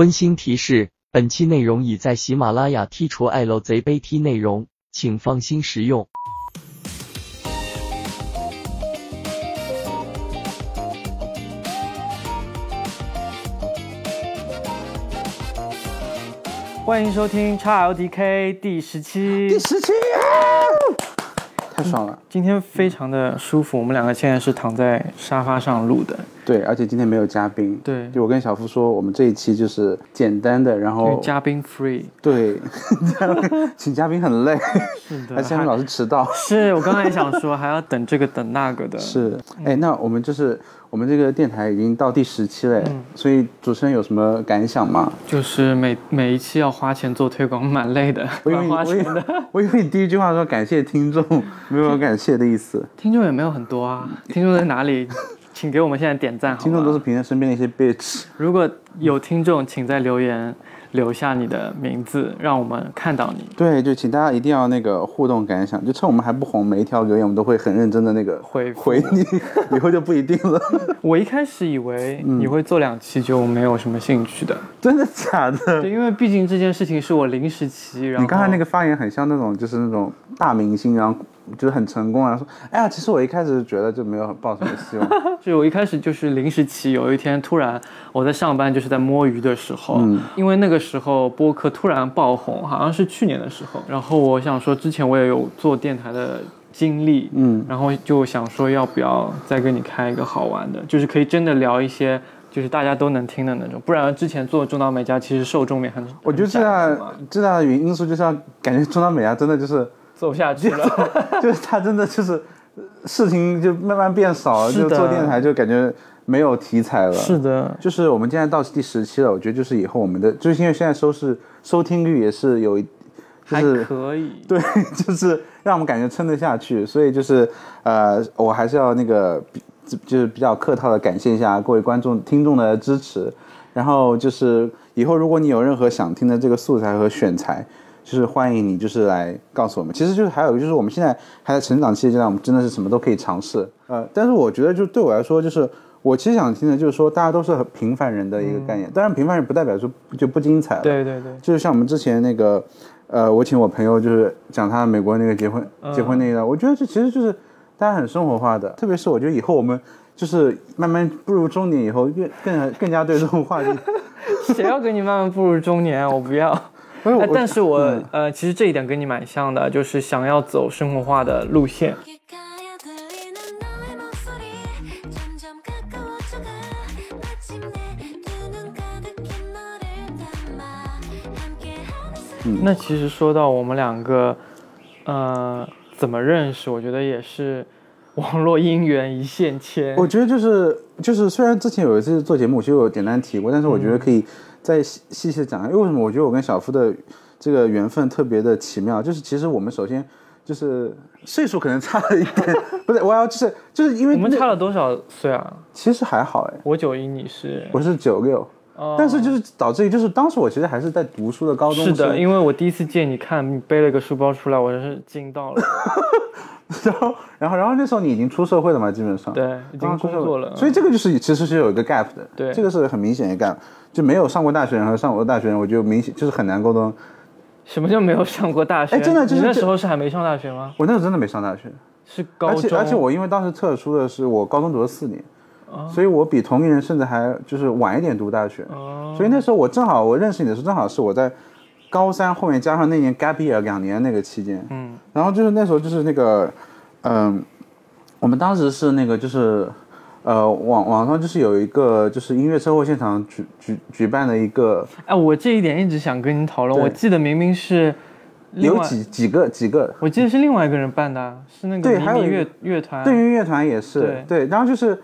温馨提示：本期内容已在喜马拉雅剔除爱漏贼杯踢内容，请放心食用。欢迎收听 XLDK 第十期。第十期啊！太爽了。今天非常的舒服，我们两个现在是躺在沙发上录的。对，而且今天没有嘉宾。对就我跟小夫说，我们这一期就是简单的，然后嘉宾 free。对，请嘉宾很累，是的而且嘉宾老是迟到。是我刚才也想说，还要等这个等那个的。是，哎，那我们就是我们这个电台已经到第十期了，嗯所以主持人有什么感想吗？就是每每一期要花钱做推广，蛮累的，我以为花钱的。我以为你第一句话说感谢听众，没有感谢的意思。听众也没有很多啊，听众在哪里？请给我们现在点赞好吗？听众都是平常身边的一些 bitch。如果有听众，请在留言留下你的名字，让我们看到你。对，就请大家一定要那个互动感想，就趁我们还不红，每一条留言我们都会很认真的那个回回你，以后就不一定了。我一开始以为嗯你会做两期就没有什么兴趣的，真的假的？对，因为毕竟这件事情是我临时起，然后你刚才那个发言很像那种，就是那种大明星，然后就是很成功啊，说，哎呀，其实我一开始觉得就没有抱什么希望。就我一开始就是临时起，有一天突然我在上班，就是在摸鱼的时候，嗯因为那个时候播客突然爆红，好像是去年的时候，然后我想说之前我也有做电台的经历，嗯，然后就想说要不要再跟你开一个好玩的，就是可以真的聊一些。就是大家都能听的那种，不然之前做中岛美嘉其实受众面很，我觉得最很大最大的原因素就是要感觉中岛美嘉真的就是，走下去了。就是他真的就是事情就慢慢变少了，就做电台就感觉没有题材了。是的，就是我们现在到第十期了，我觉得就是以后我们的，就是因为现在收视收听率也是有一，就还是可以。对，就是让我们感觉撑得下去，所以就是呃，我还是要那个比就是比较客套的感谢一下各位观众听众的支持，然后就是以后如果你有任何想听的这个素材和选材。就是欢迎你，就是来告诉我们。其实就是还有就是我们现在还在成长期的阶段，我们真的是什么都可以尝试。呃，但是我觉得就对我来说，就是我其实想听的就是说，大家都是很平凡人的一个概念。当然，平凡人不代表说就不精彩了。对对对，就是像我们之前那个，呃，我请我朋友就是讲他美国那个结婚、结婚那一段，我觉得这其实就是大家很生活化的，特别是我觉得以后我们就是慢慢步入中年以后，越更更加对这种话题，谁要跟你慢慢步入中年啊？我不要。但是，我呃，其实这一点跟你蛮像的，就是想要走生活化的路线。嗯，那其实说到我们两个，呃，怎么认识，我觉得也是网络姻缘一线牵。我觉得就是就是，虽然之前有一次做节目，其实我简单提过，但是我觉得可以。再细细讲。因为为什么？我觉得我跟小夫的这个缘分特别的奇妙，就是其实我们首先就是岁数可能差了一点，不是，我要就是就是因为我们差了多少岁啊？其实还好哎，我九一，你是？我是九六。哦但是就是导致于，就是当时我其实还是在读书的高中是的，因为我第一次见你看你背了个书包出来，我真是惊到了。然后然后然后那时候你已经出社会了嘛，基本上对，已经工作了。所以这个就是其实是有一个 gap 的，对这个是很明显的 gap，就没有上过大学人和上过大学人，我就明显就是很难沟通。什么叫没有上过大学？哎真的就是那时候是还没上大学吗？我那时候真的没上大学，是高中。而且而且我因为当时特殊的是我高中读了四年，哦所以我比同龄人甚至还就是晚一点读大学，哦所以那时候我正好我认识你的时候，正好是我在高三后面加上那年 gap year 两年那个期间，嗯，然后就是那时候就是那个，嗯、我们当时是那个就是。呃，网网上就是有一个就是音乐车祸现场举举举办的一个，哎，我这一点一直想跟你讨论。我记得明明是，有几几个几个我记得是另外一个人办的啊，是那个对还有乐乐团。对于乐团也是对然后就是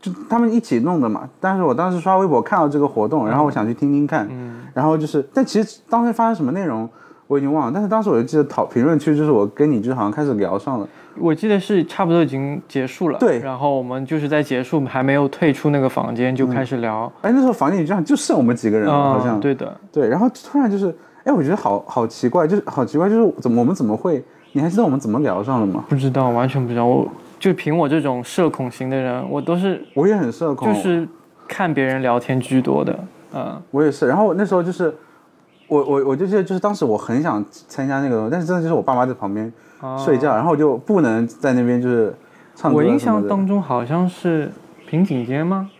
就他们一起弄的嘛。但是我当时刷微博看到这个活动，然后我想去听听看，嗯然后就是，但其实当时发生什么内容我已经忘了，但是当时我就记得讨评论区就是我跟你就好像开始聊上了，我记得是差不多已经结束了。对然后我们就是在结束还没有退出那个房间就开始聊。哎，那时候房间里就像就剩我们几个人了，好像嗯，对的。对，然后突然就是，哎，我觉得好好奇怪，就是好奇怪，就是怎么我们怎么会？你还记得我们怎么聊上的吗？不知道，完全不知道。我就凭我这种社恐型的人，我都是我也很社恐，就是看别人聊天居多的。嗯，我也是。然后那时候就是我我我就记得就是当时我很想参加那个，但是真的就是我爸妈在旁边睡觉，然后就不能在那边就是唱歌哦我印象当中好像是平井坚吗？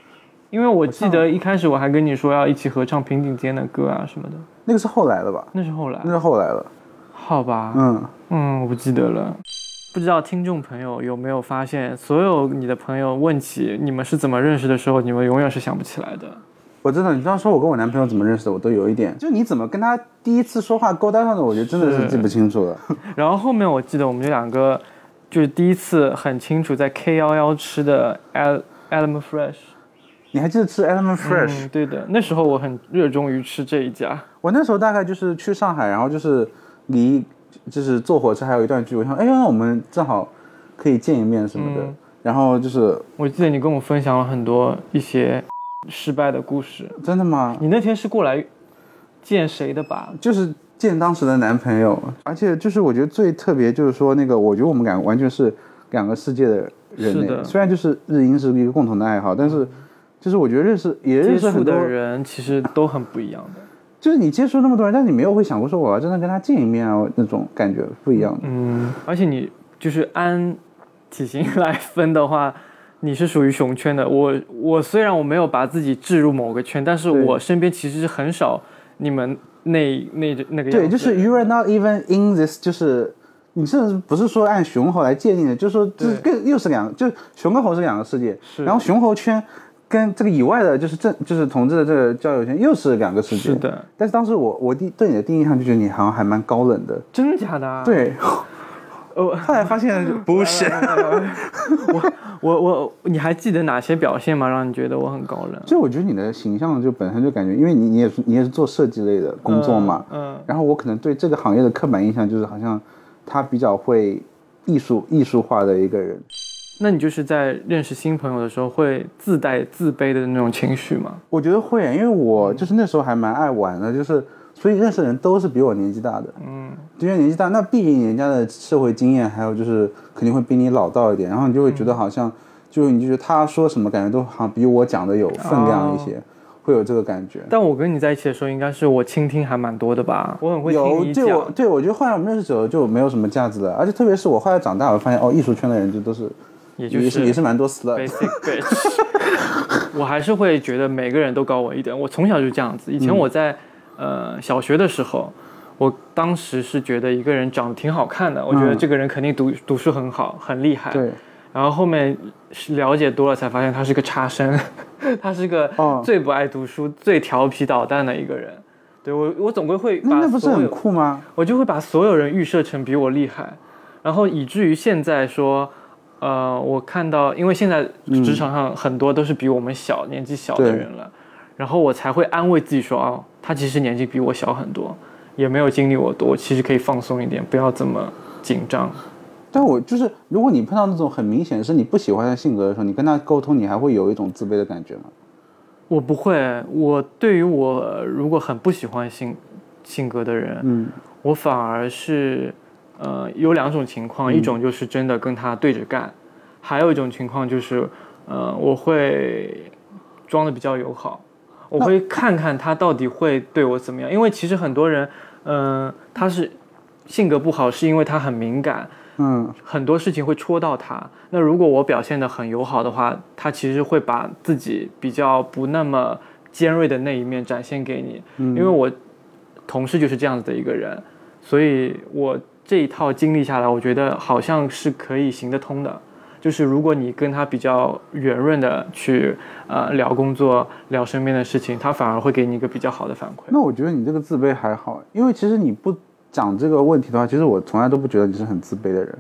因为我记得一开始我还跟你说要一起合唱平井坚的歌啊什么的，那个是后来的吧？那是后来那。是后来了。好吧，嗯，嗯，我不记得了。不知道听众朋友有没有发现，所有你的朋友问起你们是怎么认识的时候，你们永远是想不起来的。我真的，你这样说我跟我男朋友怎么认识的，我都有一点，就你怎么跟他第一次说话勾搭上的，我觉得真的是是记不清楚了。然后后面我记得我们这两个就是第一次很清楚在 K 幺幺吃的 Ele- Element Fresh。你还记得吃 Element Fresh？、嗯，对的，那时候我很热衷于吃这一家。我那时候大概就是去上海，然后就是离就是坐火车还有一段距离，我想，哎呀，我们正好可以见一面什么的。嗯然后就是我记得你跟我分享了很多一些失败的故事。真的吗？你那天是过来见谁的吧？就是见当时的男朋友，而且就是我觉得最特别就是说那个，我觉得我们两个完全是两个世界的人类。是的虽然就是日英是一个共同的爱好，但是就是我觉得认识也认识很多的，人其实都很不一样的。就是你接触那么多人，但是你没有会想过说我要真的跟他见一面啊，那种感觉不一样的。嗯，而且你就是按体型来分的话，你是属于熊圈的。我我虽然我没有把自己置入某个圈，但是我身边其实是很少你们那那那个样对，就是 you are not even in this，就是你甚至不是说按熊猴来界定的，就是说这更又是两，就熊跟猴是两个世界，是然后熊猴圈跟这个以外的，就是正就是同志的这个交友圈又是两个世界。是。的，但是当时我我第对你的第一印象就觉得你好像还蛮高冷的，真的假的、啊？，对，我后来发现 不是，我我我你还记得哪些表现吗？让你觉得我很高冷？就我觉得你的形象就本身就感觉，因为你你也是你也是做设计类的工作嘛，嗯，嗯然后我可能对这个行业的刻板印象就是好像他比较会艺术艺术化的一个人。那你就是在认识新朋友的时候会自带自卑的那种情绪吗？我觉得会，因为我就是那时候还蛮爱玩的，就是所以认识的人都是比我年纪大的，嗯，因为年纪大，那毕竟人家的社会经验还有就是肯定会比你老道一点，然后你就会觉得好像，就是你就觉得他说什么感觉都好像比我讲的有分量一些，会有这个感觉。但我跟你在一起的时候，应该是我倾听还蛮多的吧？我很会听有。对我对我觉得后来我们认识久了就没有什么架子了，而且特别是我后来长大，我发现哦，艺术圈的人就都是也就也是也是蛮多 slut，basic bitch。我还是会觉得每个人都高我一点。我从小就这样子。以前我在、呃小学的时候，我当时是觉得一个人长得挺好看的，我觉得这个人肯定读读书很好，很厉害。对，然后后面是了解多了，才发现他是个差生，他是个哦最不爱读书、最调皮捣蛋的一个人。对我，我总归会把那那不是很酷吗？我就会把所有人预设成比我厉害，然后以至于现在说，呃，我看到，因为现在职场上很多都是比我们小、年纪小的人了，然后我才会安慰自己说，哦，他其实年纪比我小很多，也没有经历我多，其实可以放松一点，不要这么紧张。但我就是，如果你碰到那种很明显是你不喜欢的性格的时候，你跟他沟通，你还会有一种自卑的感觉吗？我不会，我对于我如果很不喜欢性性格的人，嗯，我反而是，呃，有两种情况，一种就是真的跟他对着干，还有一种情况就是，呃，我会装的比较友好，我会看看他到底会对我怎么样，因为其实很多人，嗯、他是性格不好，是因为他很敏感，嗯，很多事情会戳到他。那如果我表现得很友好的话，他其实会把自己比较不那么尖锐的那一面展现给你。因为我同事就是这样子的一个人，所以我这一套经历下来，我觉得好像是可以行得通的。就是如果你跟他比较圆润的去呃聊工作、聊身边的事情，他反而会给你一个比较好的反馈。那我觉得你这个自卑还好，因为其实你不讲这个问题的话，其实我从来都不觉得你是很自卑的人，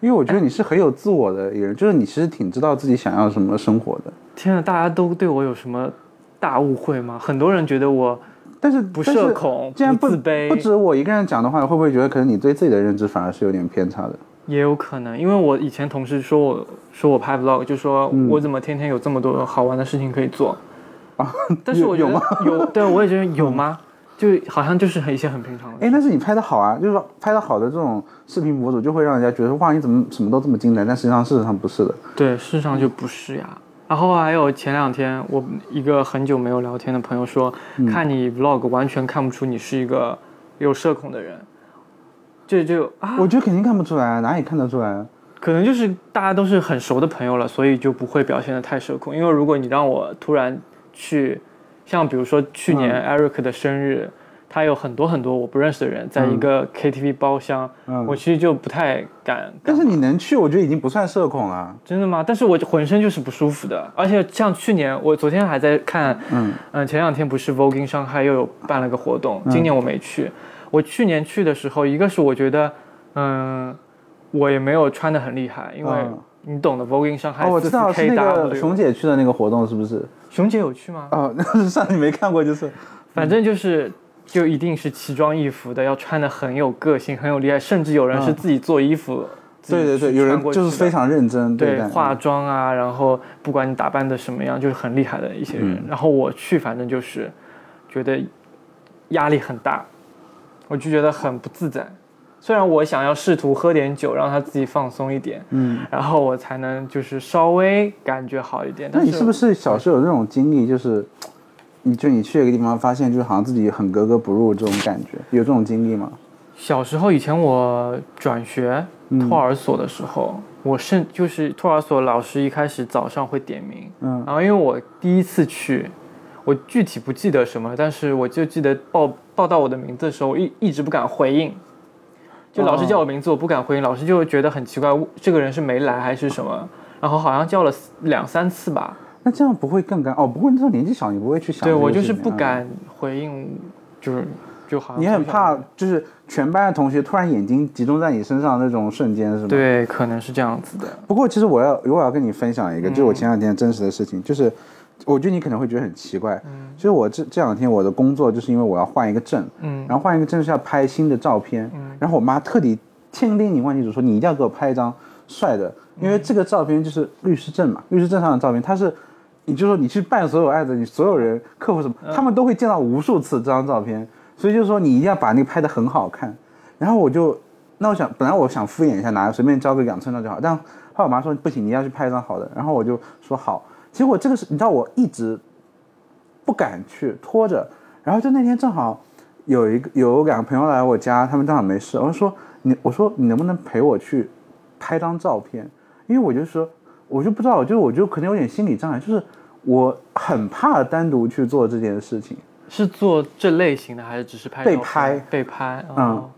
因为我觉得你是很有自我的一个人，就是你其实挺知道自己想要什么生活的。天啊，大家都对我有什么大误会吗？很多人觉得我但是不社恐既然不不自卑不止我一个人讲的话，会不会觉得可能你对自己的认知反而是有点偏差的？也有可能，因为我以前同事说我说我拍 vlog，就说嗯我怎么天天有这么多好玩的事情可以做啊？但是我觉得有吗有，对，我也觉得有吗？就好像就是很一些很平常的但是你拍的好啊，就是说拍的好的这种视频博主，就会让人家觉得哇，你怎么什么都这么精彩，但实际上事实上不是的。对，事实上就不是呀。然后还有前两天，我一个很久没有聊天的朋友说，嗯看你 vlog 完全看不出你是一个有社恐的人，这就啊，我觉得肯定看不出来啊，哪里看得出来啊？可能就是大家都是很熟的朋友了，所以就不会表现的太社恐。因为如果你让我突然去，像比如说去年嗯 Eric 的生日，他有很多很多我不认识的人，在一个 KTV 包厢，嗯我其实就不太敢。但是你能去，我觉得已经不算社恐了。真的吗？但是我浑身就是不舒服的，而且像去年，我昨天还在看，嗯嗯，前两天不是 Vogue 上海又有办了个活动，今年我没去。我去年去的时候，一个是我觉得，嗯，我也没有穿的很厉害，因为嗯你懂的，Vogue in 上海哦，我知道是 K 那 W，个熊姐去的那个活动，是不是？熊姐有去吗？哦，那是上你没看过，就是反正就是。就一定是奇装异服的，要穿的很有个性，很有厉害，甚至有人是嗯自己做衣服。自己对对对，有人过去就是非常认真待对化妆啊，然后不管你打扮的什么样，就是很厉害的一些人。嗯然后我去，反正就是觉得压力很大，我就觉得很不自在。虽然我想要试图喝点酒，让他自己放松一点，嗯，然后我才能就是稍微感觉好一点。但那你是不是小时候有这种经历，就是你就你去一个地方，发现就是好像自己很格格不入这种感觉，有这种经历吗？小时候以前我转学嗯托儿所的时候，我甚就是托儿所老师一开始早上会点名，嗯然后因为我第一次去，我具体不记得什么，但是我就记得报报到我的名字的时候，我一一直不敢回应。就老师叫我名字，我不敢回应，老师就会觉得很奇怪，这个人是没来还是什么？然后好像叫了两三次吧，那这样不会更尴哦？不过你这种年纪小，你不会去想。对我就是不。敢回应，就是就好像你很怕，就是全班的同学突然眼睛集中在你身上那种瞬间，是吗？。对，可能是这样子的。不过其实我要如果要跟你分享一个，就是我嗯前两天真实的事情，就是我觉得你可能会觉得很奇怪，嗯就是我这这两天我的工作就是因为我要换一个证，嗯然后换一个证是要拍新的照片，嗯然后我妈特地千叮咛万叮嘱说你一定要给我拍一张帅的，因为这个照片就是律师证嘛，律师证上的照片，它是。你就说你去办所有案子，你所有人客户什么，他们都会见到无数次这张照片，所以就是说你一定要把那个拍的很好看。然后我就，那我想本来我想敷衍一下，拿随便交个两寸照就好，但后来我妈说不行，你要去拍一张好的，然后我就说好。结果这个是你知道我一直不敢去拖着，然后就那天正好有一个有两个朋友来我家，他们正好没事，我就说你我说你能不能陪我去拍张照片？因为我就说我就不知道，我就我就可能有点心理障碍，就是我很怕单独去做这件事情。是做这类型的，还是只是拍被拍被拍？嗯哦，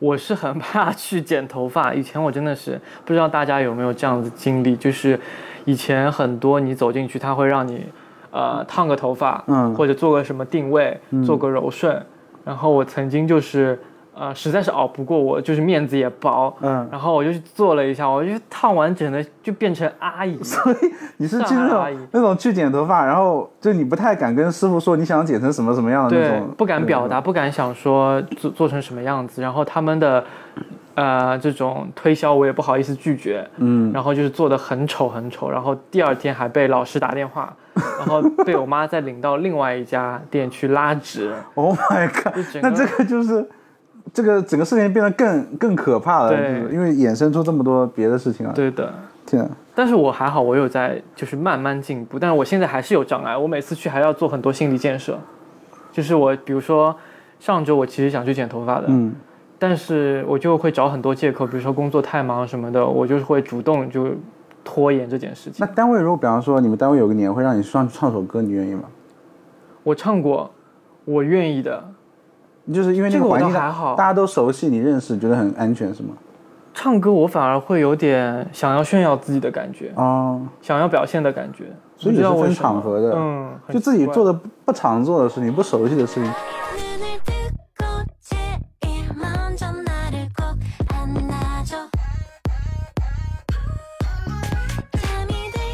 我是很怕去剪头发。以前我真的是不知道大家有没有这样子经历，就是以前很多你走进去，他会让你呃烫个头发，嗯。或者做个什么定位，做个柔顺。然后我曾经就是呃实在是熬不过我，就是面子也薄，嗯。然后我就去做了一下，我就烫完整的就变成阿姨。所以你是去那上海阿姨。种那种去剪头发，然后就你不太敢跟师傅说你想剪成什么什么样的那对种，，不敢表达，不敢想说做做成什么样子，然后他们的呃这种推销我也不好意思拒绝，嗯，然后就是做的很丑很丑，然后第二天还被老师打电话，然后被我妈再领到另外一家店去拉直，Oh my god！那这个就是这个整个事情变得更更可怕了，对就是因为衍生出这么多别的事情啊！对的。天啊，但是我还好，我有在就是慢慢进步，但是我现在还是有障碍，我每次去还要做很多心理建设，就是我比如说上周我其实想去剪头发的，嗯，但是我就会找很多借口，比如说工作太忙什么的，我就是会主动就拖延这件事情那。单位如果比方说你们单位有个年会让你上去唱首歌，你愿意吗？我唱过，我愿意的。就是因为那这个我环境倒还好大家都熟悉，你认识，觉得很安全是吗？唱歌我反而会有点想要炫耀自己的感觉，哦，想要表现的感觉，所以也是分场合的，嗯，就自己做的不常做的事情，不熟悉的事情。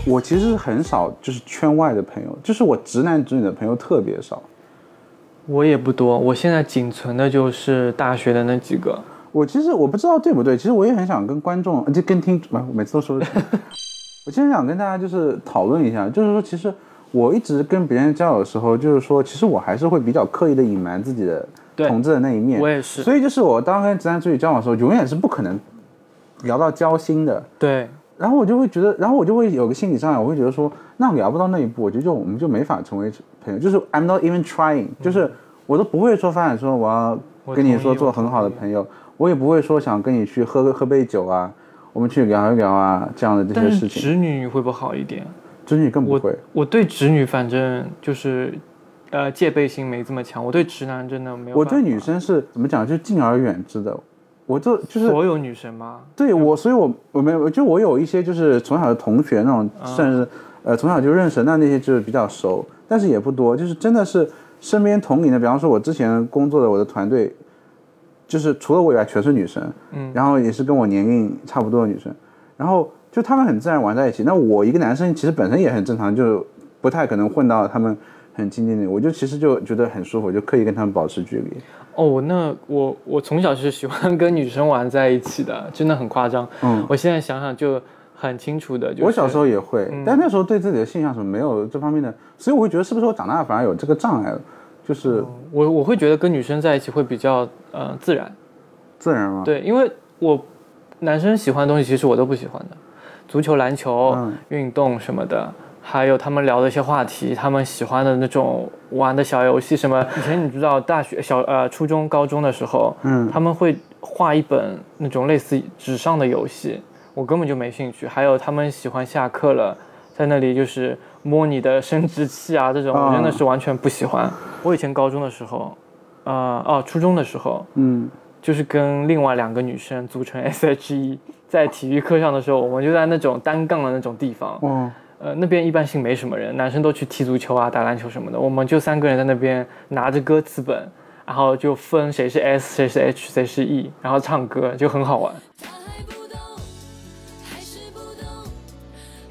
我其实是很少就是圈外的朋友，就是我直男直女的朋友特别少。我也不多，我现在仅存的就是大学的那几个。我其实我不知道对不对，其实我也很想跟观众，就跟听，不，我每次都说，我其实想跟大家就是讨论一下，就是说，其实我一直跟别人交友的时候，就是说，其实我还是会比较刻意的隐瞒自己的同志的那一面。我也是所以就是我当跟直男直女交往的时候，永远是不可能聊到交心的。对，然后我就会觉得，然后我就会有个心理障碍，我会觉得说，那我聊不到那一步，我觉得就我们就没法成为朋友，就是 I'm not even trying，就是我都不会说发展说我要跟你说做很好的朋友，我也不会说想跟你去喝个喝杯酒啊，我们去聊一聊啊这样的这些事情，直女会不会好一点？直女更不会。我对直女反正就是，呃，戒备心没这么强。我对直男真的没有。我对女生是怎么讲，就敬而远之的。我就就是所有女生吗？对我，所以我我没有，就我有一些就是从小的同学那种，算是、呃从小就认识，那那些就是比较熟，但是也不多，就是真的是身边同龄的，比方说我之前工作的我的团队，就是除了我以外全是女生，嗯，然后也是跟我年龄差不多的女生，然后就他们很自然玩在一起。那我一个男生其实本身也很正常，就不太可能混到他们很亲近的，我就其实就觉得很舒服，就刻意跟他们保持距离。哦，那我我从小是喜欢跟女生玩在一起的，真的很夸张。嗯，我现在想想就很清楚的，就是我小时候也会，嗯但那时候对自己的性向什么没有这方面的，所以我会觉得是不是我长大反而有这个障碍了，就是我我会觉得跟女生在一起会比较呃自然，自然吗。对，因为我男生喜欢的东西其实我都不喜欢的，足球、篮球、嗯运动什么的，还有他们聊的一些话题，他们喜欢的那种玩的小游戏什么。以前你知道大学小呃初中高中的时候，嗯他们会画一本那种类似纸上的游戏，我根本就没兴趣。还有他们喜欢下课了，在那里就是摸你的生殖器啊这种，我真的是完全不喜欢。我以前高中的时候，呃哦初中的时候，嗯，就是跟另外两个女生组成 S.H.E，在体育课上的时候，我们就在那种单杠的那种地方，哇，呃，那边一般性没什么人，男生都去踢足球啊、打篮球什么的，我们就三个人在那边拿着歌词本，然后就分谁是 S，谁是 H，谁是 E，然后唱歌就很好玩。他还不懂，还是不懂，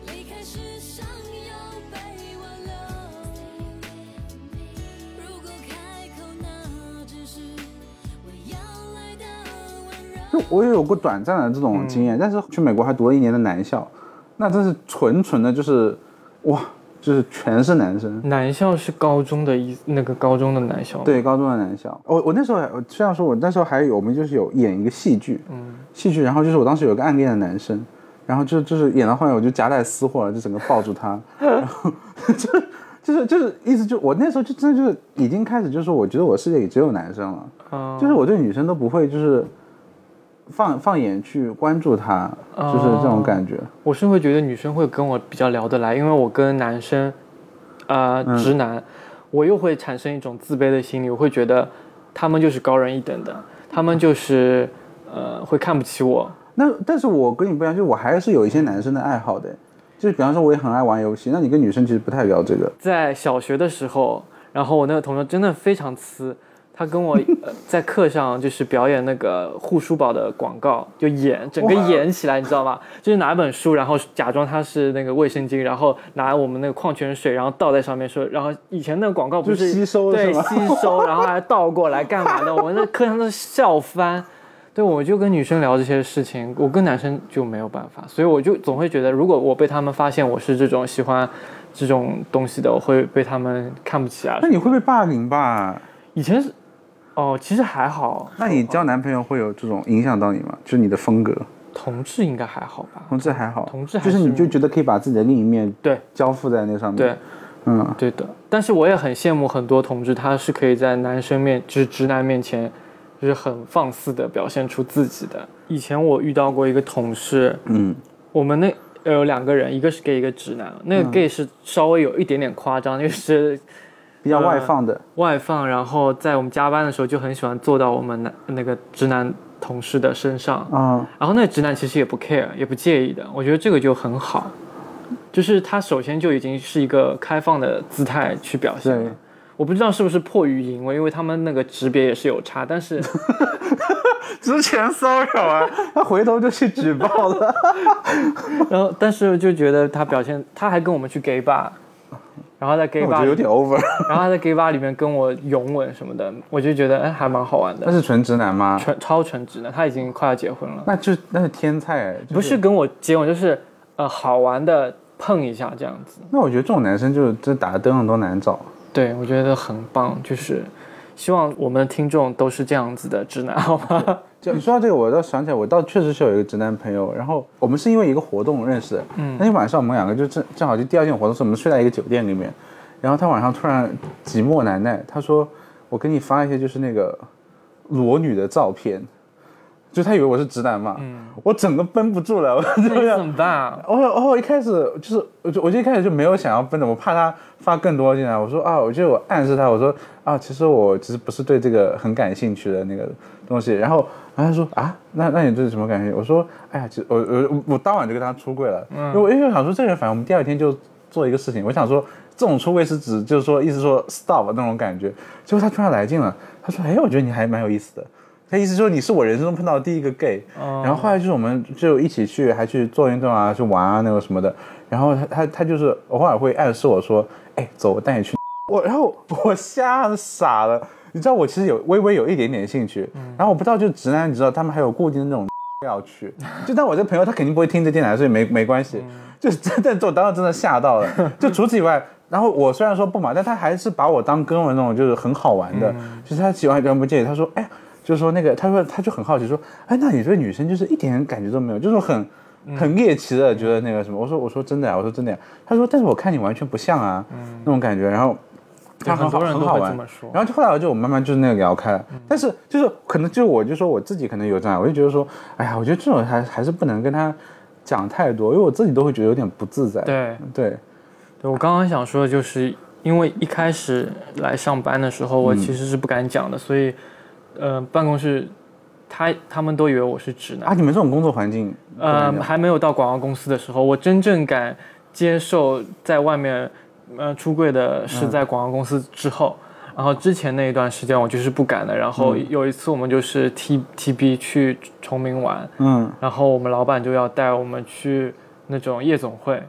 离开时想要被挽留。如果开口，那只是我要来的温柔。就我也有过短暂的这种经验，但是去美国还读了一年的男校，那真是纯纯的就是，哇，就是全是男生。男校是高中的一那个高中的男校，，对，高中的男校，我我那时候虽然说我那时候还有，我们就是有演一个戏剧，嗯，戏剧，然后就是我当时有个暗恋的男生，然后就就是演到后面我就夹带私货了，就整个抱住他，然后就就是就是意思就我那时候就真的就是已经开始就是我觉得我世界里只有男生了，啊、就是我对女生都不会就是放放眼去关注他，就是这种感觉。我是会觉得女生会跟我比较聊得来，因为我跟男生，呃，嗯直男，我又会产生一种自卑的心理，我会觉得他们就是高人一等的，他们就是呃会看不起我。那但是我跟你不一样，就我还是有一些男生的爱好的，就是比方说我也很爱玩游戏，那你跟女生其实不太聊这个。在小学的时候，然后我那个同学真的非常呲，他跟我、呃、在课上就是表演那个护舒宝的广告，就演整个演起来，你知道吗？就是拿一本书，然后假装它是那个卫生巾，然后拿我们那个矿泉水，然后倒在上面说，然后以前那个广告不是吸收对吸收，然后还倒过来干嘛的？我们那课上都笑翻。对，我就跟女生聊这些事情，我跟男生就没有办法，所以我就总会觉得，如果我被他们发现我是这种喜欢这种东西的，我会被他们看不起啊。那你会被霸凌吧？以前是，哦，其实还好。那你交男朋友会有这种影响到你吗？就是你的风格，同志应该还好吧？同志还好，同志还就是你就觉得可以把自己的另一面对交付在那上面。对，嗯，对的。但是我也很羡慕很多同志，他是可以在男生面，就是直男面前，就是很放肆的表现出自己的。以前我遇到过一个同事，嗯，我们那呃有两个人，一个是 gay，一个直男。那个 gay 是稍微有一点点夸张，就是比较外放的。外放，然后在我们加班的时候就很喜欢坐到我们男那个直男同事的身上，啊、然后那个直男其实也不 care，也不介意的，我觉得这个就很好，就是他首先就已经是一个开放的姿态去表现了。我不知道是不是迫于淫威，因为他们那个级别也是有差，但是 之前骚扰啊，他回头就去举报了。然后但是就觉得他表现，他还跟我们去 gay bar，然后在 gay 我觉得有点 over。然后他在 gay bar 里面跟我拥吻什么的，我就觉得哎还蛮好玩的，那是纯直男吗？纯超纯直男，他已经快要结婚了，那就那是天才、就不是跟我接吻，就是呃好玩的碰一下这样子。那我觉得这种男生就是这打的灯笼都难找。对，我觉得很棒，就是希望我们的听众都是这样子的直男，好吗？就你说到这个，我倒想起来，我倒确实是有一个直男朋友，然后我们是因为一个活动认识的。嗯，那天晚上我们两个就正正好就第二天活动是我们睡在一个酒店里面，然后他晚上突然寂寞难耐，他说：“我给你发一些就是那个裸女的照片。”就他以为我是直男嘛，我整个绷不住了，我怎么办啊？我我我一开始就是，我就我就一开始就没有想要绷的，我怕他发更多进来。我说啊，我就我暗示他，我说啊，其实我其实不是对这个很感兴趣的那个东西。然后然后他说啊，那那你对什么感兴趣？我说哎呀，其实我我我我当晚就跟他出柜了，因为我因为我想说这个人，反正我们第二天就做一个事情，我想说这种出柜是指就是说意思说 stop 那种感觉。结果他突然来劲了，他说哎，我觉得你还蛮有意思的。他意思说你是我人生中碰到的第一个 gay，、哦然后后来就是我们就一起去，还去做运动啊，去玩啊那个什么的。然后他他他就是偶尔会暗示我说，哎，走，我带你去。我然后我吓傻了，你知道我其实有微微有一点点兴趣，然后我不知道就直男，你知道他们还有固定的那种要去，就但我这朋友他肯定不会听这电台，所以没没关系。就真的，我当时真的吓到了。就除此以外，然后我虽然说不嘛，但他还是把我当哥们那种，就是很好玩的。就是他喜欢别人不介意，他说，哎，就是说那个，他说他就很好奇说，哎，那你对女生就是一点感觉都没有，就是很很猎奇的觉得那个什么。我说我说真的呀，我说真的呀。他说，但是我看你完全不像啊，那种感觉。然后他很好很多人都很好玩会这么说。然后就后来我就我慢慢就是那个聊开了，但是就是可能就我就说我自己可能有障碍，我就觉得说，哎呀，我觉得这种还还是不能跟他讲太多，因为我自己都会觉得有点不自在。对，对，对我刚刚想说的就是，因为一开始来上班的时候，我其实是不敢讲的，所以，呃，办公室他他们都以为我是直男。啊，你们这种工作环境，呃，还没有到广告公司的时候，我真正敢接受在外面呃出柜的是在广告公司之后。然后之前那一段时间我就是不敢的。然后有一次我们就是 T T B 去崇明玩，嗯，然后我们老板就要带我们去那种夜总会，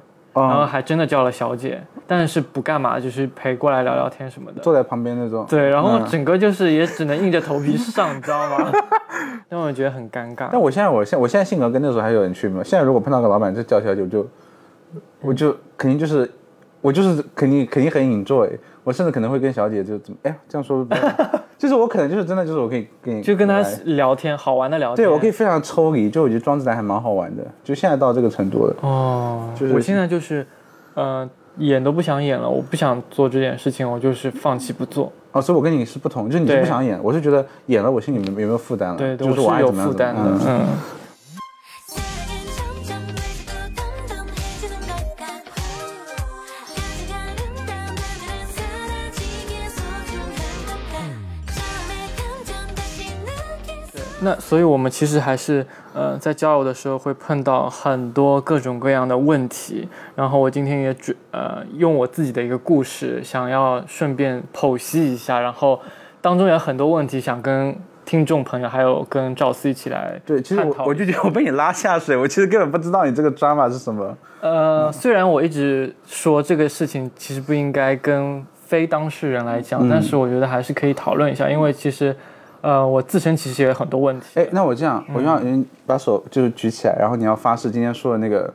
然后哦，还真的叫了小姐，但是不干嘛，就是陪过来聊聊天什么的。坐在旁边那种。对，然后嗯整个就是也只能硬着头皮上，你知道吗？让我觉得很尴尬。但我现在我现我现在性格跟那时候还有点区别。现在如果碰到个老板就叫小姐，我就我就肯定就是我就是肯定肯定很 enjoy，我甚至可能会跟小姐就怎么哎这样说 就是我可能就是真的就是我可以跟你就跟他聊天，好玩的聊天。对我可以非常抽离，就我觉得装自然还蛮好玩的，就现在到这个程度了。哦，就是我现在就是，呃，演都不想演了，我不想做这件事情，我就是放弃不做。哦，所以我跟你是不同，就是你是不想演，我是觉得演了我心里面有没有负担了，对，对就是我是有负担的。嗯，那所以我们其实还是，呃，在交友的时候会碰到很多各种各样的问题。然后我今天也准，呃，用我自己的一个故事，想要顺便剖析一下，然后当中有很多问题想跟听众朋友还有跟赵思一起来对，其实探讨我我就觉得我被你拉下水，我其实根本不知道你这个 drama 是什么。呃，虽然我一直说这个事情其实不应该跟非当事人来讲，嗯但是我觉得还是可以讨论一下，因为其实，呃，我自身其实也有很多问题。哎，那我这样，我让人把手就是举起来，然后你要发誓今天说的那个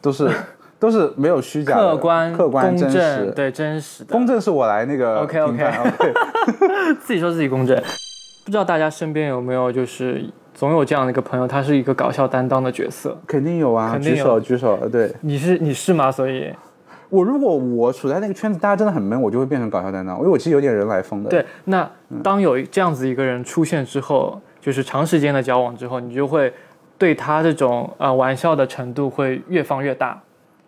都是 都是没有虚假的，客观、客观真公正，实。对真实的。公正是我来那个 OK，OK OK，自己说自己公正。不知道大家身边有没有就是总有这样的一个朋友，他是一个搞笑担当的角色。肯定有啊，举肯定有手举手。对你是你是吗？所以我如果我处在那个圈子，大家真的很闷，我就会变成搞笑担当，因为我其实有点人来疯的。对，那当有这样子一个人出现之后，就是长时间的交往之后，你就会对他这种呃玩笑的程度会越放越大，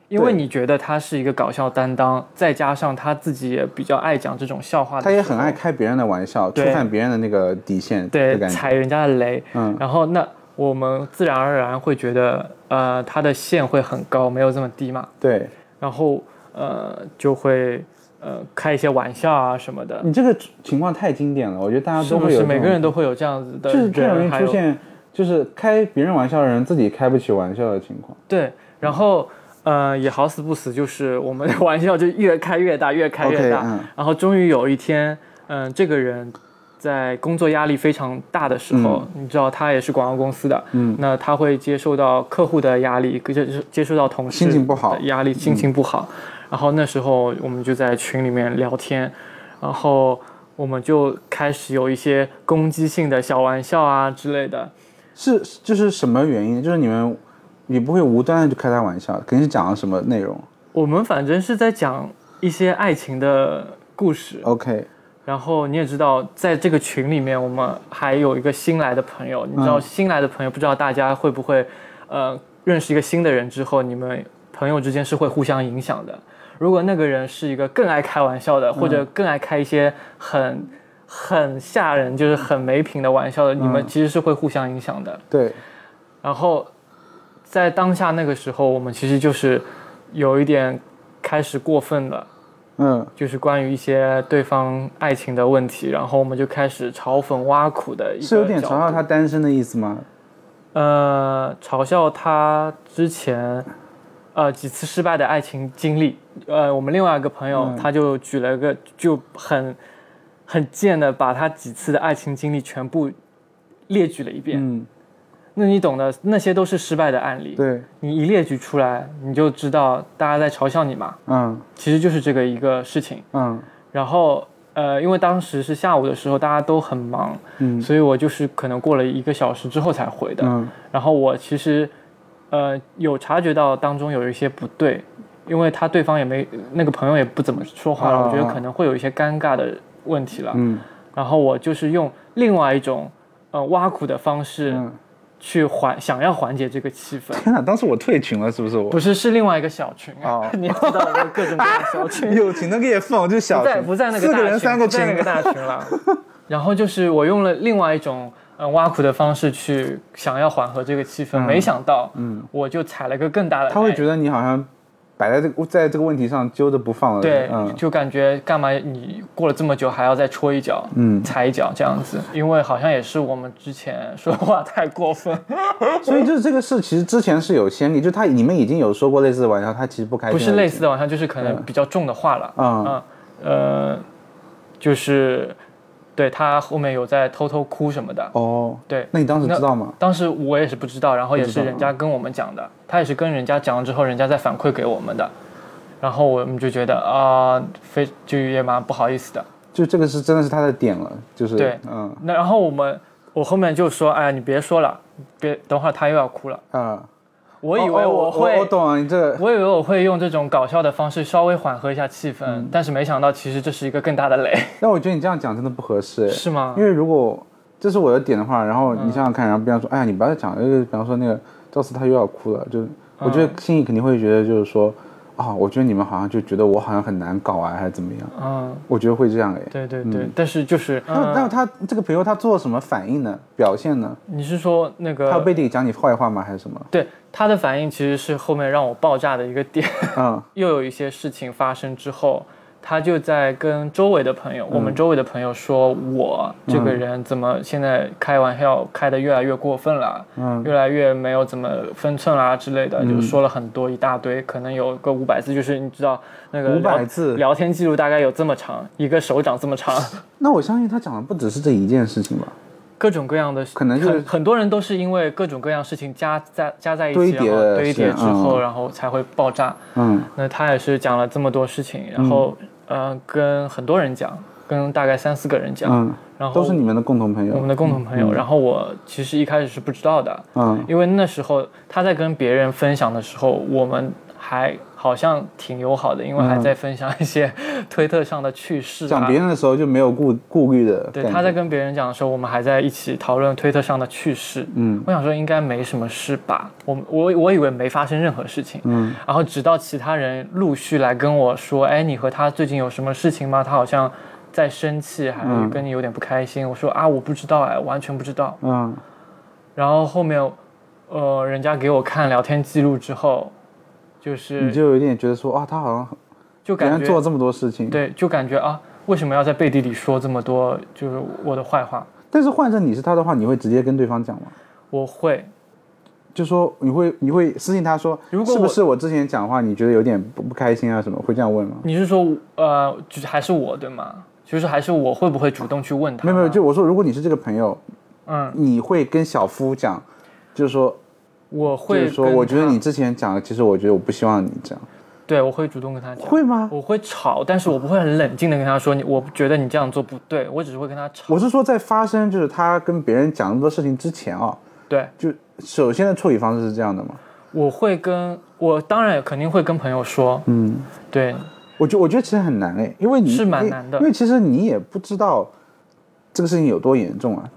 因为你觉得他是一个搞笑担当，再加上他自己也比较爱讲这种笑话的，他也很爱开别人的玩笑，触犯别人的那个底线对。踩人家的雷，嗯。然后那我们自然而然会觉得呃他的线会很高，没有这么低嘛，对。然后呃就会呃开一些玩笑啊什么的，你这个情况太经典了，我觉得大家都会有这种每个人都会有这样子的就是最容易出现，就是开别人玩笑的人自己开不起玩笑的情况。对，然后呃也好死不死，就是我们的玩笑就越开越大，越开越大，嗯然后终于有一天，嗯、这个人。在工作压力非常大的时候，你知道他也是广告公司的，嗯那他会接受到客户的压力，接接受到同事心情不好的压力，心情不好。然后那时候我们就在群里面聊天，然后我们就开始有一些攻击性的小玩笑啊之类的。是就是什么原因？就是你们你不会无端的就开他玩笑，肯定是讲了什么内容我们反正是在讲一些爱情的故事，？OK，然后你也知道，在这个群里面，我们还有一个新来的朋友。你知道，嗯新来的朋友，不知道大家会不会，呃，认识一个新的人之后，你们朋友之间是会互相影响的。如果那个人是一个更爱开玩笑的，或者更爱开一些很很吓人，就是很没品的玩笑的，你们其实是会互相影响的。对，然后在当下那个时候，我们其实就是有一点开始过分了。嗯，就是关于一些对方爱情的问题，然后我们就开始嘲讽挖苦的一个是有点嘲笑他单身的意思吗？呃，嘲笑他之前呃几次失败的爱情经历。呃，我们另外一个朋友、嗯他就举了个就很很贱的把他几次的爱情经历全部列举了一遍。嗯，那你懂的，那些都是失败的案例。对，你一列举出来，你就知道大家在嘲笑你嘛。嗯其实就是这个一个事情。嗯然后呃，因为当时是下午的时候，大家都很忙，嗯所以我就是可能过了一个小时之后才回的。嗯然后我其实呃有察觉到当中有一些不对，因为他对方也没那个朋友也不怎么说话了，啊我觉得可能会有一些尴尬的问题了。嗯然后我就是用另外一种呃挖苦的方式嗯，去缓，想要缓解这个气氛。天哪，当时我退群了，是不是我？不是，是另外一个小群。哦 你知道我有各种各样的小 群。友情的裂缝就是小不在，不在那个大群，不在那个，大群了。然后就是我用了另外一种嗯挖苦的方式去想要缓和这个气氛，没想到，嗯，我就踩了个更大的。他会觉得你好像摆在这个在这个问题上揪着不放了，对，嗯。就感觉干嘛你过了这么久还要再戳一脚，嗯，踩一脚这样子，因为好像也是我们之前 说话太过分。所以就是这个事其实之前是有先例，就他你们已经有说过类似的玩笑，他其实不开心，不是类似的，玩笑就是可能比较重的话了。嗯。嗯，呃，就是对他后面有在偷偷哭什么的。哦，对，那你当时知道吗？当时我也是不知道，然后也是人家跟我们讲的，他也是跟人家讲了之后，人家再反馈给我们的，然后我们就觉得啊、非就也蛮不好意思的。就这个是真的是他的点了，就是对嗯那然后我们我后面就说，哎呀，你别说了，别等会儿他又要哭了。啊，我以为哦我会，我懂了，你这我以为我会用这种搞笑的方式稍微缓和一下气氛，嗯。但是没想到其实这是一个更大的雷，那我觉得你这样讲真的不合适，是吗？因？为如果这是我的点的话，然后你想想看，然后别人说，哎呀，你不要再讲，就是，比方说那个赵四他又要哭了，就我觉得心里肯定会觉得就是说，啊，我觉得你们好像就觉得我好像很难搞啊，还是怎么样？嗯，我觉得会这样哎。对对对，但是就是，那那嗯，他这个朋友他做什么反应呢？表现呢？你是说那个他有背地里讲你坏话吗？还是什么？对他的反应其实是后面让我爆炸的一个点。嗯 又有一些事情发生之后，他就在跟周围的朋友，我们周围的朋友说我这个人怎么现在开玩笑开得越来越过分了，嗯。越来越没有怎么分寸啦之类的，就说了很多一大堆，可能有个五百字，就是你知道那个聊500字。聊天记录大概有这么长，一个手掌这么长，那我相信他讲的不只是这一件事情吧？各种各样的，可能就是很很多人都是因为各种各样事情加在加在一起，堆叠的然后堆叠之后，嗯。然后才会爆炸。嗯。那他也是讲了这么多事情，然后、呃跟很多人讲，跟大概三四个人讲，嗯，然后都是你们的共同朋友。我们的共同朋友。然后我其实一开始是不知道的，嗯因为那时候他在跟别人分享的时候，我们还好像挺友好的，因为还在分享一些 推特上的趣事、啊。讲别人的时候就没有顾顾虑的。对，他在跟别人讲的时候，我们还在一起讨论推特上的趣事。嗯我想说应该没什么事吧，我我我以为没发生任何事情。嗯然后直到其他人陆续来跟我说，哎，你和他最近有什么事情吗？他好像在生气，还嗯跟你有点不开心。我说啊，我不知道哎，完全不知道。嗯然后后面，呃，人家给我看聊天记录之后，就是你就有一点觉得说啊，他好像就感觉做这么多事情。，对，就感觉啊，为什么要在背地里说这么多就是我的坏话？但是换成你是他的话，你会直接跟对方讲吗？我会，就说你会你会私信他说，如果是不是我之前讲话你觉得有点不不开心啊什么？会这样问吗？你是说呃，就是还是我对吗？就是还是我会不会主动去问他？没有没有，就我说如果你是这个朋友，嗯，你会跟小夫讲，就是说我就会是说，我觉得你之前讲的，其实我觉得我不希望你这样。对我会主动跟他讲。会吗？我会吵，但是我不会很冷静的跟他说，你我觉得你这样做不对，我只是会跟他吵。我是说在发生就是他跟别人讲那么多事情之前啊，对，就首先的处理方式是这样的嘛？我会跟我当然肯定会跟朋友说，嗯，对，我觉我觉得其实很难哎，因为你是蛮难的因为其实你也不知道这个事情有多严重啊，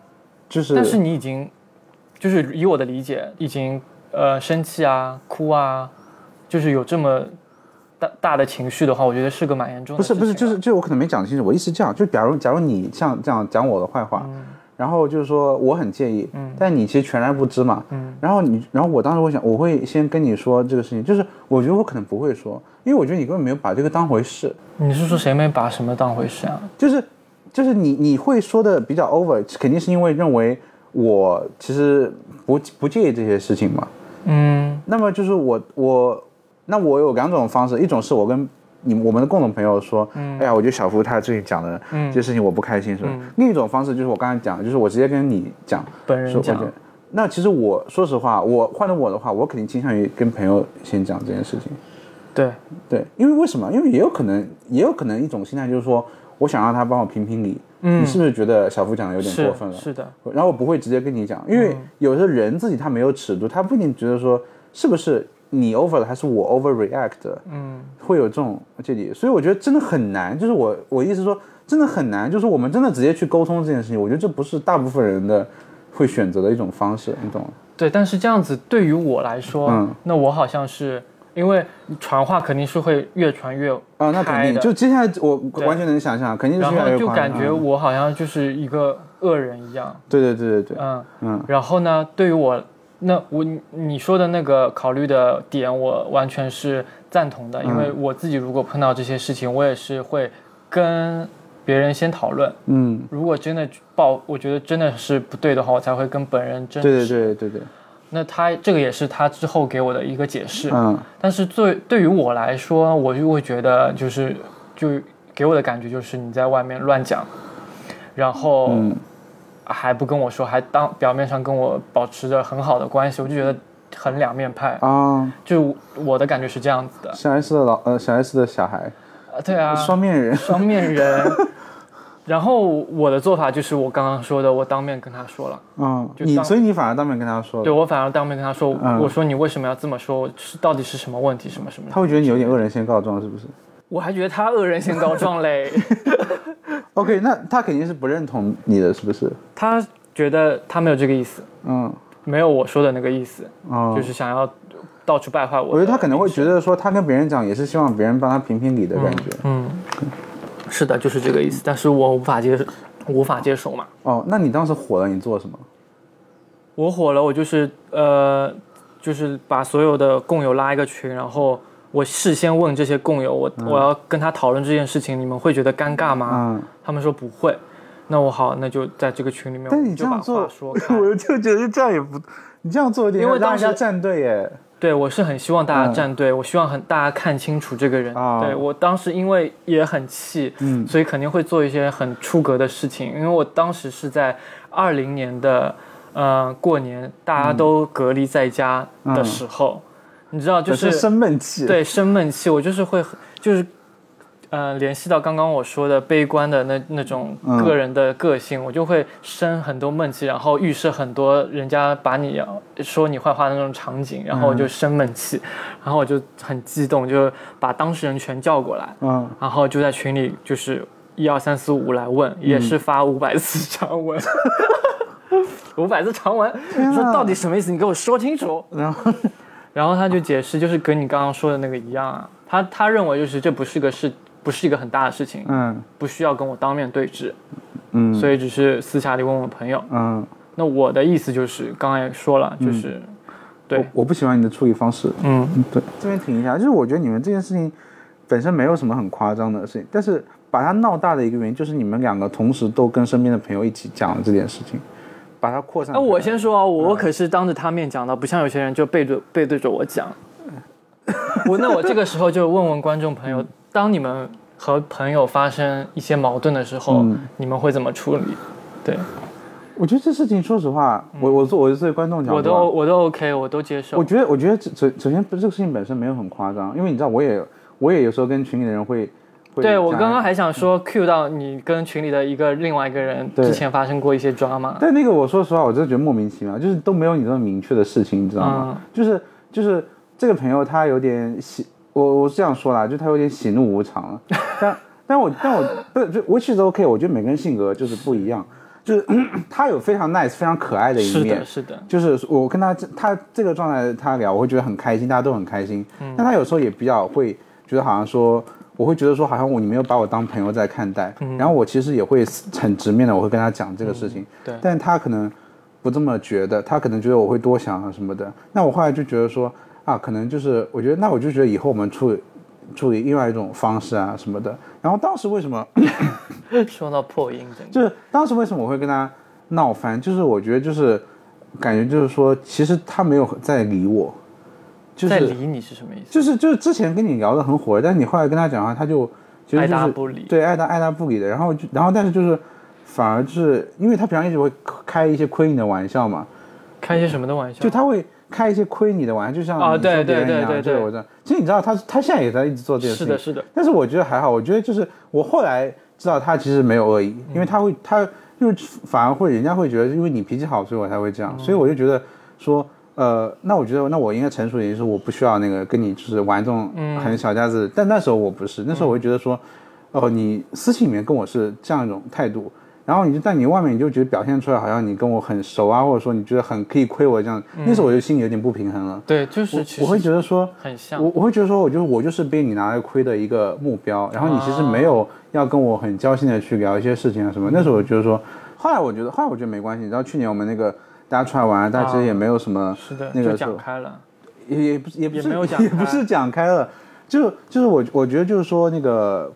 就是但是你已经就是以我的理解，已经呃生气啊、哭啊，就是有这么大大的情绪的话，我觉得是个蛮严重的啊。不是不是，就是就是我可能没讲清楚，我意思是这样，就假如假如你像这样讲我的坏话，然后就是说我很介意，嗯但你其实全然不知嘛，嗯然后你然后我当时我想，我会先跟你说这个事情，就是我觉得我可能不会说，因为我觉得你根本没有把这个当回事，你是说谁没把什么当回事啊？就是就是你你会说的比较 over，肯定是因为认为我其实不不介意这些事情嘛，嗯那么就是我我那我有两种方式，一种是我跟你我们的共同朋友说，哎呀，我觉得小福他最近讲的嗯这些事情我不开心，是吧？另一种方式就是我刚才讲的，就是我直接跟你讲，本人讲那其实我说实话，我换了我的话，我肯定倾向于跟朋友先讲这件事情。对，对，因为为什么？因为也有可能，也有可能一种心态就是说，我想让他帮我评评理。嗯你是不是觉得小福讲的有点过分了？是的，然后我不会直接跟你讲，因为有时候人自己他没有尺度，他不一定觉得说是不是你 over 了还是我 overreact 的，嗯会有这种芥蒂，所以我觉得真的很难。就是我我意思说，真的很难，就是我们真的直接去沟通这件事情，我觉得这不是大部分人的会选择的一种方式，你懂吗？对，但是这样子对于我来说，嗯那我好像是因为传话肯定是会越传越啊，那肯定，就接下来我完全能想象，肯定是越来越夸张就感觉嗯。我好像就是一个恶人一样，对对对对对，嗯。嗯。然后呢，对于我，那我你说的那个考虑的点，我完全是赞同的，因为我自己如果碰到这些事情，我也是会跟别人先讨论，嗯，如果真的报，我觉得真的是不对的话，我才会跟本人争对对。对对对，那他这个也是他之后给我的一个解释，嗯。但是对对于我来说，我就会觉得就是就给我的感觉就是你在外面乱讲，然后嗯。还不跟我说，还当表面上跟我保持着很好的关系，我就觉得很两面派。啊，就我的感觉是这样子的，小 S 的老呃小 S 的小孩，啊对啊，双面人，双面人。然后我的做法就是我刚刚说的，我当面跟他说了，嗯，你就你所以你反而当面跟他说了，对我反而当面跟他说，嗯我说你为什么要这么说？是到底是什么问题？什么什么？他会觉得你有点恶人先告状，是不是我还觉得他恶人先告状嘞。？OK，那他肯定是不认同你的，是不是？他觉得他没有这个意思，嗯，没有我说的那个意思，嗯，就是想要到处败坏我。我觉得他可能会觉，得说，他跟别人讲也是希望别人帮他评评理的感觉。嗯，是的，就是这个意思。但是我无法接受，无法接受嘛。哦，那你当时火了，你做什么？我火了，我就是呃，就是把所有的共友拉一个群，然后我事先问这些共友，我、我要跟他讨论这件事情，你们会觉得尴尬吗？嗯，他们说不会。那我好，那就在这个群里面，但我就把你这样做话说，开。我就觉得这样也不，你这样做有点因为当时站队耶。对，我是很希望大家嗯站队，我希望很大家看清楚这个人。啊对我当时因为也很气，嗯所以肯定会做一些很出格的事情。因为我当时是在二零年的呃过年，大家都隔离在家的时候，你知道，就是生闷气。，对生闷气，我就是会就是。呃，联系到刚刚我说的悲观的那那种嗯。个人的个性，我就会生很多闷气，然后预设很多人家把你说你坏话的那种场景，然后我就生闷气，然后我就很激动，就把当事人全叫过来，嗯，然后就在群里就是一二三四五来问，也是发五百字长文，五百字长文，说到底什么意思？你给我说清楚。然后然后他就解释，就是跟你刚刚说的那个一样啊，他他认为就是这不是个事，不是一个很大的事情，嗯。不需要跟我当面对质，嗯，所以只是私下里问问朋友。嗯，那我的意思就是，刚才也说了，就是，对。我，我不喜欢你的处理方式。嗯，嗯，对，这边停一下，就是我觉得你们这件事情本身没有什么很夸张的事情，但是把它闹大的一个原因就是你们两个同时都跟身边的朋友一起讲了这件事情，把它扩散那。我先说啊，我可是当着他面讲的，不像有些人就背着背对着我讲。我那我这个时候就问问观众朋友，当你们和朋友发生一些矛盾的时候，嗯。你们会怎么处理？对。我觉得这事情，说实话，我我作我作为观众角度啊，嗯我都我都 OK，我都接受。我。觉得，我觉得首首首先，这个事情本身没有很夸张，因为你知道，我也我也有时候跟群里的人会会对我刚刚还想说 cue 到你跟群里的一个另外一个人之前发生过一些 drama，但那个我说实话，我真的觉得莫名其妙，就是都没有你这么明确的事情，你知道吗？嗯。就是就是这个朋友他有点喜，我我是这样说啦，就他有点喜怒无常了。但但我但我不是就 which is OK，我觉得每个人性格就是不一样，就是 他有非常 nice 非常可爱的一面是的，，是的，就是我跟他他这个状态他聊，我会觉得很开心，大家都很开心。嗯但他有时候也比较会觉得好像说，我会觉得说好像我你没有把我当朋友在看待，然后我其实也会很直面的，我会跟他讲这个事情。嗯对但他可能不这么觉得，他可能觉得我会多想啊什么的。那我后来就觉得说啊，可能就是我觉得那我就觉得以后我们处理处理另外一种方式啊什么的。然后当时为什么？说到破音，就是当时为什么我会跟他闹翻，就是我觉得就是感觉就是说，其实他没有在理我，就是在理你是什么意思？就是就是之前跟你聊的很火，但是你后来跟他讲话，他就其实爱就是答不理。对爱答爱答不理的，然后就然后但是就是反而就是因为他平常一直会开一些亏你的玩笑嘛，开一些什么的玩笑？就他会开一些亏你的玩笑，就像你哦对说别人一样对对对对这个我知道。其实你知道他他现在也在一直做这件事情，是的，是的，但是我觉得还好，我觉得就是我后来知道他其实没有恶意，因为他会他就是反而会人家会觉得因为你脾气好，所以我才会这样，所以我就觉得说。呃，那我觉得，那我应该成熟一点，就是我不需要那个跟你就是玩这种很小家子。但那时候我不是，那时候我就觉得说，哦、你私信里面跟我是这样一种态度，然后你就在你外面你就觉得表现出来好像你跟我很熟啊，或者说你觉得很可以亏我这样，那时候我就心里有点不平衡了。对，就是我会觉得说，很像。我我会觉得说，我就是我就是被你拿来亏的一个目标，然后你其实没有要跟我很交心的去聊一些事情啊什么。那时候我觉得说，后来我觉得后来我觉得没关系。你知道去年我们那个大家出来玩，大家其实也没有什么是的，那个就讲开了。也也不是也不是也没有讲 也不是讲开了，就就是我我觉得就是说那个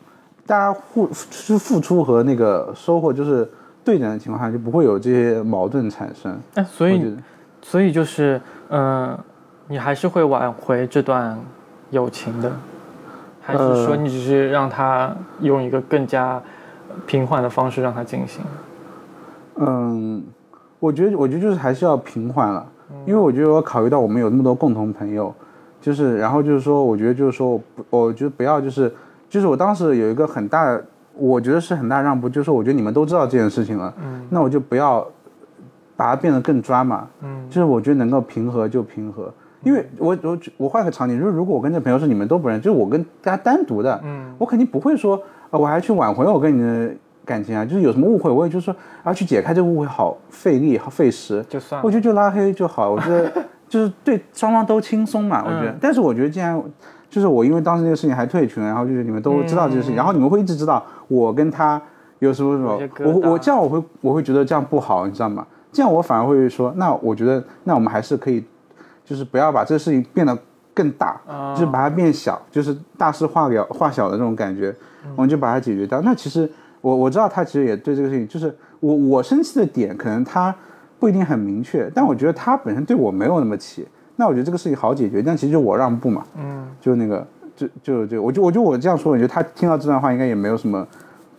大家互就是付出和那个收获就是对等的情况下，就不会有这些矛盾产生。哎，所以所以就是，嗯、你还是会挽回这段友情的，还是说呃。你只是让他用一个更加平缓的方式让他进行？嗯，我觉得我觉得就是还是要平缓了，因为我觉得我考虑到我们有那么多共同朋友，就是然后就是说，我觉得就是说我不，我觉得不要就是就是我当时有一个很大的，我觉得是很大让步，就是我觉得你们都知道这件事情了，嗯那我就不要把它变得更抓嘛，嗯就是我觉得能够平和就平和。因为我我我换个场景，就是如果我跟这朋友是你们都不认识，就是我跟大家单独的，嗯我肯定不会说，呃，我还去挽回我跟你的感情啊，就是有什么误会，我也就是说，啊，去解开这个误会好费力，好费时，就算了。我觉得就拉黑就好，我觉得 就是对双方都轻松嘛，我觉得。嗯但是我觉得既然就是我因为当时那个事情还退群，然后就是你们都知道这个事情，然后你们会一直知道我跟他有什么什么我瘩我这样我会我会觉得这样不好，你知道吗？这样我反而会说，那我觉得那我们还是可以，就是不要把这个事情变得更大，啊就是把它变小，就是大事化了化小的这种感觉，我们就把它解决掉。那其实我我知道他其实也对这个事情，就是我我生气的点可能他不一定很明确，但我觉得他本身对我没有那么气，那我觉得这个事情好解决，但其实就我让步嘛，嗯，就那个就就就我就我觉得我这样说，我觉得他听到这段话应该也没有什么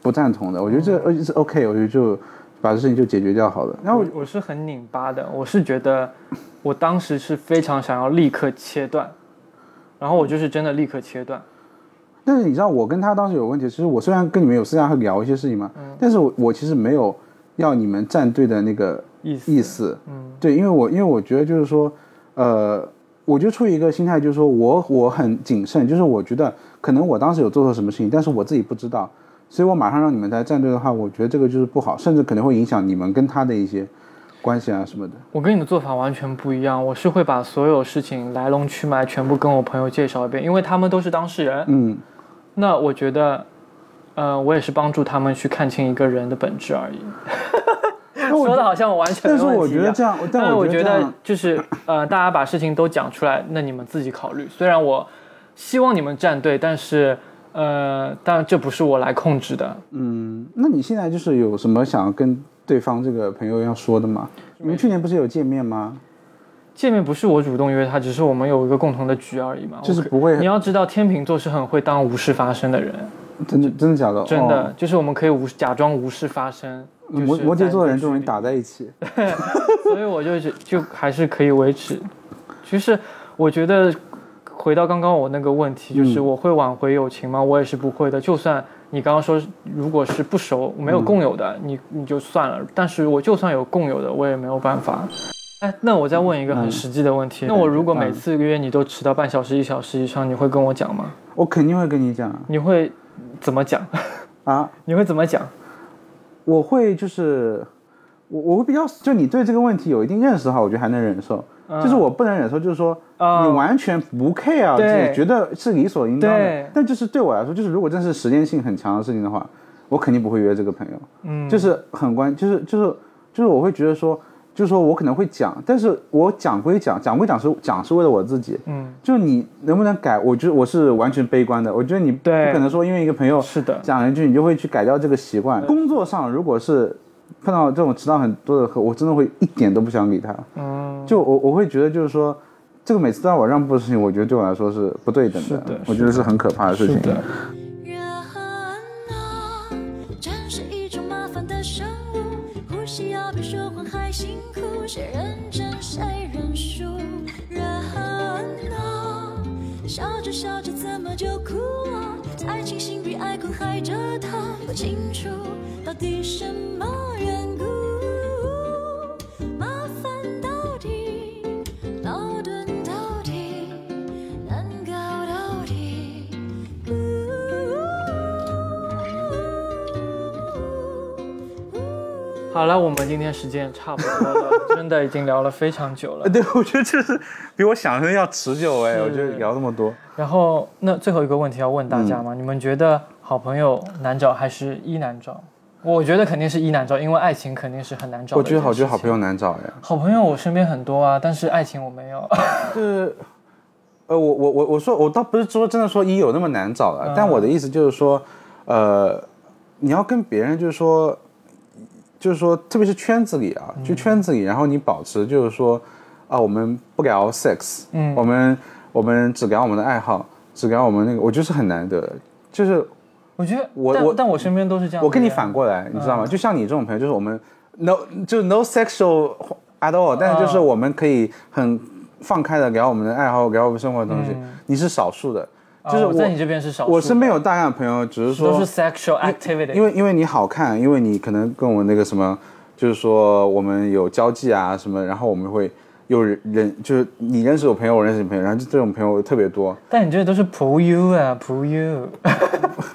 不赞同的，我觉得这呃是 OK，我觉得就把这事情就解决掉好了。然后我我是很拧巴的，我是觉得我当时是非常想要立刻切断，然后我就是真的立刻切断。但是你知道我跟他当时有问题，其实我虽然跟你们有私下会聊一些事情嘛，但是我我其实没有要你们站队的那个意思意思，嗯对，因为我因为我觉得就是说，呃，我就处于一个心态，就是说我我很谨慎，就是我觉得可能我当时有做错什么事情，但是我自己不知道，所以我马上让你们来站队的话，我觉得这个就是不好，甚至可能会影响你们跟他的一些关系啊什么的。我跟你的做法完全不一样，我是会把所有事情来龙去脉全部跟我朋友介绍一遍，因为他们都是当事人。嗯，那我觉得，呃，我也是帮助他们去看清一个人的本质而已。我说的好像我完全没但是我觉得这样，但我觉得就是呃，大家把事情都讲出来，那你们自己考虑。虽然我希望你们站队，但是呃，当然这不是我来控制的。嗯，那你现在就是有什么想要跟对方这个朋友要说的吗？你们去年不是有见面吗？见面不是我主动约他，只是我们有一个共同的局而已嘛。就是不会你要知道，天秤座是很会当无事发生的人，真的真的假的？真的，哦就是我们可以无假装无事发生。就是摩摩羯座的人就容易打在一起。所以我就觉就还是可以维持。其实我觉得回到刚刚我那个问题，就是嗯我会挽回友情吗？我也是不会的。就算你刚刚说，如果是不熟没有共有的，你你就算了。但是我就算有共有的，我也没有办法。哎，那我再问一个很嗯实际的问题，那我如果每嗯次约你都迟到半小时、一小时以上，你会跟我讲吗？我肯定会跟你讲你会怎么讲？啊，你会怎么讲？我会就是我我会比较，就你对这个问题有一定认识的话，我觉得还能忍受。就是我不能忍受，就是说啊你完全不 care，对就觉得是理所应当的。但就是对我来说，就是如果真是时间性很强的事情的话，我肯定不会约这个朋友。嗯，就是很关，就是就是就是我会觉得说，就是说我可能会讲，但是我讲归讲，讲归讲是讲是为了我自己。嗯，就你能不能改？我觉得我是完全悲观的。我觉得你不对可能说因为一个朋友是的讲了一句，你就会去改掉这个习惯。工作上如果是碰到这种迟到很多的客，我真的会一点都不想理他。嗯，就我我会觉得就是说，这个每次都要我让步的事情，我觉得对我来说是不对等是的我觉得是很可怕的事情。是的。比爱哭还折腾，不清楚到底什么缘故，麻烦到底，矛盾到底，难搞到底。好了，我们今天时间也差不多了，真的已经聊了非常久了呃。对，我觉得这是比我想象的要持久哎，我觉得聊那么多。然后，那最后一个问题要问大家嗯？你们觉得好朋友难找还是一难找？我觉得肯定是一难找，因为爱情肯定是很难找的我。觉得好，觉得好朋友难找呀。好朋友我身边很多啊，但是爱情我没有。就是，呃，我我我我说我倒不是说真的说一有那么难找了，嗯但我的意思就是说，呃，你要跟别人就是说，就是说，特别是圈子里啊，嗯就圈子里，然后你保持就是说，啊，我们不聊 sex，嗯我们我们只聊我们的爱好，只聊我们那个，我觉得是很难得的，就是我觉得我我但我身边都是这样。我跟你反过来，你知道吗？就像你这种朋友，就是我们 no 就 no sexual at all，但是就是我们可以很放开的聊我们的爱好，聊我们生活的东西。你是少数的，就是我哦在你这边是少数，我身边有大量的朋友，只是说都是 sexual activity，因为因为你好看，因为你可能跟我那个什么，就是说我们有交际啊什么，然后我们会有人人就是你认识我朋友，我认识你朋友，然后就这种朋友特别多。但你这都是 pull you 啊，pull you。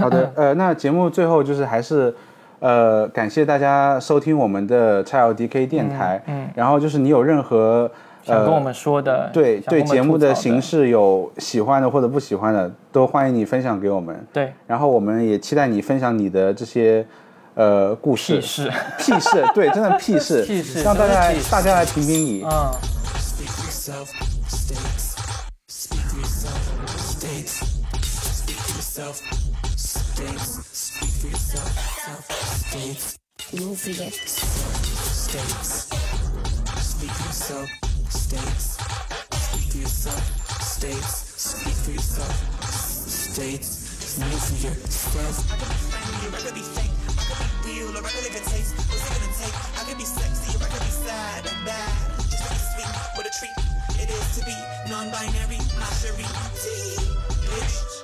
好的，呃，那节目最后就是还是，呃，感谢大家收听我们的 XLDK 电台。嗯嗯。然后就是你有任何想跟我们说的，对对节目的形式有喜欢的或者不喜欢的，都欢迎你分享给我们。对。然后我们也期待你分享你的这些呃故事。屁事，屁事，对，真的屁事，屁事。让大家来大家来评评理。嗯。states. Speak for yourself. Self-states. You'll forget. States. Speak for yourself. States. Speak for yourself. States. Speak for yourself. States. New for yourself. I could be friendly or I could be fake. I could be real or I could live in taste. What's it gonna take? I could be sexy or I could be sad and bad. Just like sweet, what a treat it is to be non-binary. My cherie, bitch.